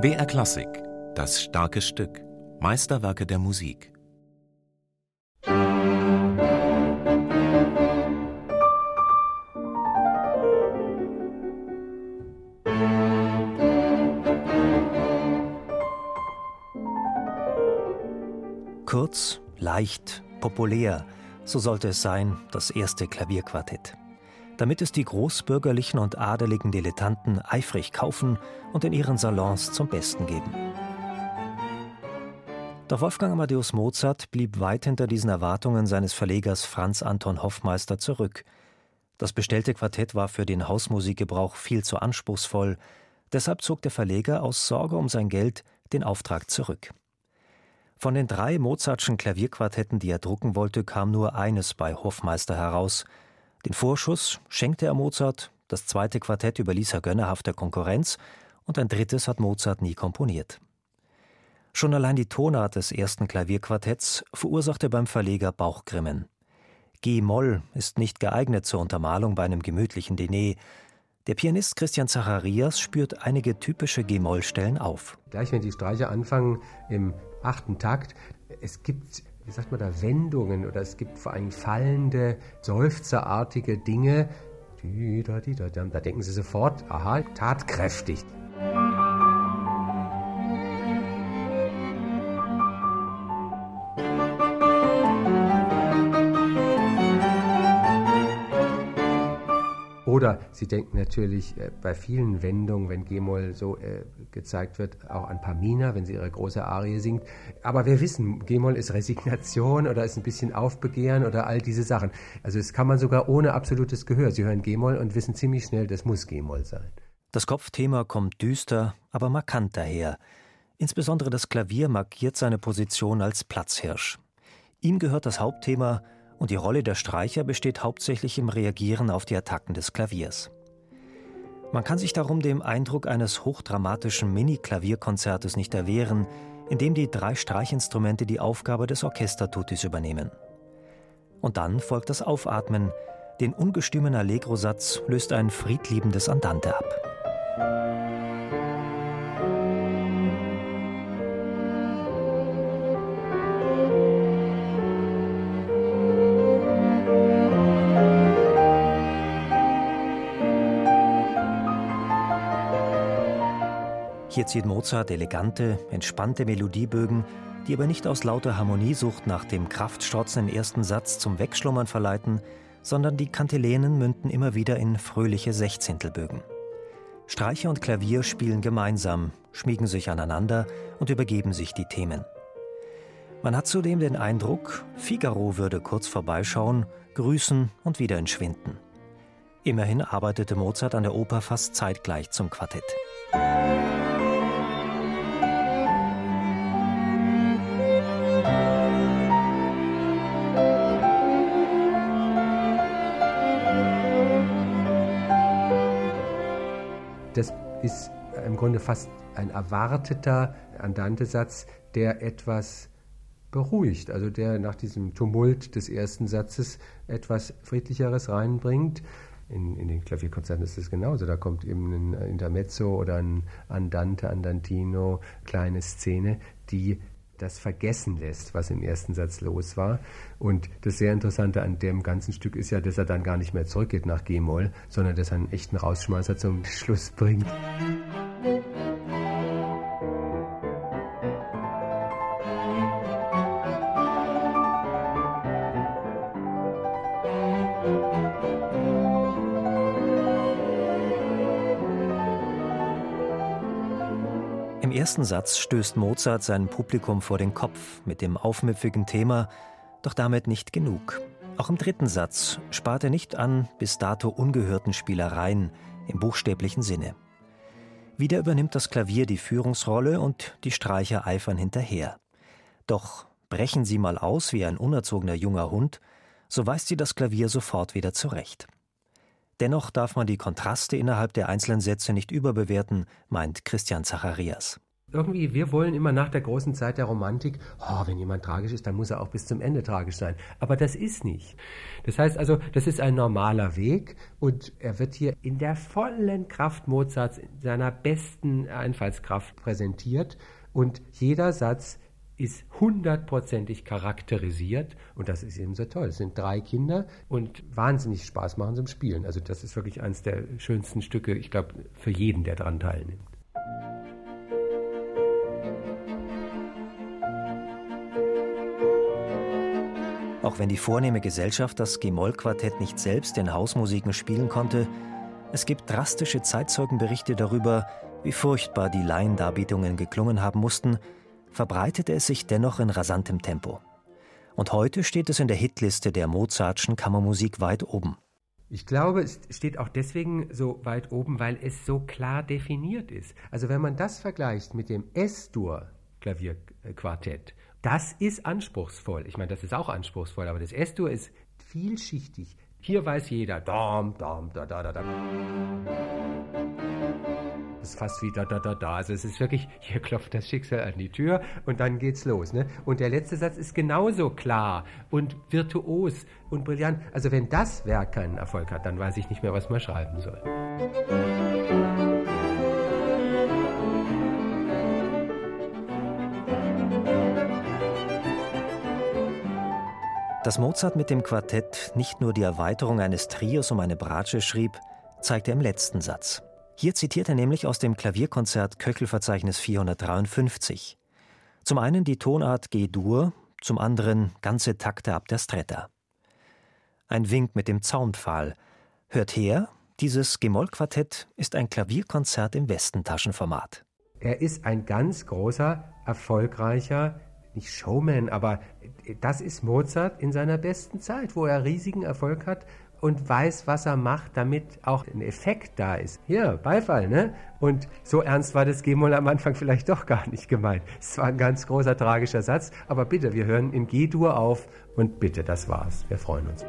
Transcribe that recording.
BR Klassik, das starke Stück, Meisterwerke der Musik. Kurz, leicht, populär, so sollte es sein, das erste Klavierquartett damit es die großbürgerlichen und adeligen Dilettanten eifrig kaufen und in ihren Salons zum Besten geben. Doch Wolfgang Amadeus Mozart blieb weit hinter diesen Erwartungen seines Verlegers Franz Anton Hoffmeister zurück. Das bestellte Quartett war für den Hausmusikgebrauch viel zu anspruchsvoll, deshalb zog der Verleger aus Sorge um sein Geld den Auftrag zurück. Von den drei Mozartschen Klavierquartetten, die er drucken wollte, kam nur eines bei Hoffmeister heraus – den Vorschuss schenkte er Mozart, das zweite Quartett überließ er gönnerhafter Konkurrenz und ein drittes hat Mozart nie komponiert. Schon allein die Tonart des ersten Klavierquartetts verursachte beim Verleger Bauchgrimmen. G-Moll ist nicht geeignet zur Untermalung bei einem gemütlichen Diner. Der Pianist Christian Zacharias spürt einige typische G-Moll-Stellen auf. Gleich wenn die Streicher anfangen im achten Takt, es gibt wie sagt man da, Wendungen oder es gibt vor allem fallende, seufzerartige Dinge. Da denken Sie sofort, aha, tatkräftig. Oder Sie denken natürlich äh, bei vielen Wendungen, wenn G-Moll so äh, gezeigt wird, auch an Pamina, wenn sie ihre große Arie singt. Aber wir wissen, G-Moll ist Resignation oder ist ein bisschen Aufbegehren oder all diese Sachen. Also das kann man sogar ohne absolutes Gehör. Sie hören G-Moll und wissen ziemlich schnell, das muss G-Moll sein. Das Kopfthema kommt düster, aber markant daher. Insbesondere das Klavier markiert seine Position als Platzhirsch. Ihm gehört das Hauptthema und die Rolle der Streicher besteht hauptsächlich im Reagieren auf die Attacken des Klaviers. Man kann sich darum dem Eindruck eines hochdramatischen Mini-Klavierkonzertes nicht erwehren, in dem die drei Streichinstrumente die Aufgabe des Orchestertutis übernehmen. Und dann folgt das Aufatmen, den ungestümen Allegro-Satz löst ein friedliebendes Andante ab. Hier zieht Mozart elegante, entspannte Melodiebögen, die aber nicht aus lauter Harmoniesucht nach dem kraftstrotzenden ersten Satz zum Wegschlummern verleiten, sondern die Kantilenen münden immer wieder in fröhliche Sechzehntelbögen. Streicher und Klavier spielen gemeinsam, schmiegen sich aneinander und übergeben sich die Themen. Man hat zudem den Eindruck, Figaro würde kurz vorbeischauen, grüßen und wieder entschwinden. Immerhin arbeitete Mozart an der Oper fast zeitgleich zum Quartett. Das ist im Grunde fast ein erwarteter Andante-Satz, der etwas beruhigt, also der nach diesem Tumult des ersten Satzes etwas Friedlicheres reinbringt. In, in den Klavierkonzerten ist es genauso. Da kommt eben ein Intermezzo oder ein Andante, Andantino, kleine Szene, die das vergessen lässt, was im ersten Satz los war. Und das sehr Interessante an dem ganzen Stück ist ja, dass er dann gar nicht mehr zurückgeht nach G-Moll, sondern dass er einen echten Rausschmeißer zum Schluss bringt. Ersten Satz stößt Mozart sein Publikum vor den Kopf mit dem aufmüpfigen Thema, doch damit nicht genug. Auch im dritten Satz spart er nicht an bis dato ungehörten Spielereien im buchstäblichen Sinne. Wieder übernimmt das Klavier die Führungsrolle und die Streicher eifern hinterher. Doch brechen sie mal aus wie ein unerzogener junger Hund, so weist sie das Klavier sofort wieder zurecht. Dennoch darf man die Kontraste innerhalb der einzelnen Sätze nicht überbewerten, meint Christian Zacharias. irgendwie, wir wollen immer nach der großen Zeit der Romantik, oh, wenn jemand tragisch ist, dann muss er auch bis zum Ende tragisch sein. Aber das ist nicht. Das heißt also, das ist ein normaler Weg und er wird hier in der vollen Kraft Mozarts, in seiner besten Einfallskraft präsentiert und jeder Satz ist hundertprozentig charakterisiert und das ist eben so toll. Es sind drei Kinder und wahnsinnig Spaß machen zum Spielen. Also das ist wirklich eines der schönsten Stücke, ich glaube, für jeden, der daran teilnimmt. Auch wenn die vornehme Gesellschaft das G-Moll-Quartett nicht selbst in Hausmusiken spielen konnte, es gibt drastische Zeitzeugenberichte darüber, wie furchtbar die Laiendarbietungen geklungen haben mussten, verbreitete es sich dennoch in rasantem Tempo. Und heute steht es in der Hitliste der Mozartschen Kammermusik weit oben. Ich glaube, es steht auch deswegen so weit oben, weil es so klar definiert ist. Also wenn man das vergleicht mit dem S-Dur-Klavierquartett, das ist anspruchsvoll. Ich meine, das ist auch anspruchsvoll, aber das S-Dur ist vielschichtig. Hier weiß jeder, dam, dam, da, da, da, da. Ist fast wie da, da, da, da. Also es ist wirklich, hier klopft das Schicksal an die Tür und dann geht's los. Ne? Und der letzte Satz ist genauso klar und virtuos und brillant. Also wenn das Werk keinen Erfolg hat, dann weiß ich nicht mehr, was man schreiben soll. Dass Mozart mit dem Quartett nicht nur die Erweiterung eines Trios um eine Bratsche schrieb, zeigt er im letzten Satz. Hier zitiert er nämlich aus dem Klavierkonzert Köchelverzeichnis 453. Zum einen die Tonart G-Dur, zum anderen ganze Takte ab der Stretta. Ein Wink mit dem Zaunpfahl. Hört her, dieses G-Moll-Quartett ist ein Klavierkonzert im Westentaschenformat. Er ist ein ganz großer, erfolgreicher nicht Showman, aber das ist Mozart in seiner besten Zeit, wo er riesigen Erfolg hat und weiß, was er macht, damit auch ein Effekt da ist. Hier, Beifall, ne? Und so ernst war das G-Moll am Anfang vielleicht doch gar nicht gemeint. Es war ein ganz großer tragischer Satz, aber bitte, wir hören in G-Dur auf und bitte, das war's. Wir freuen uns.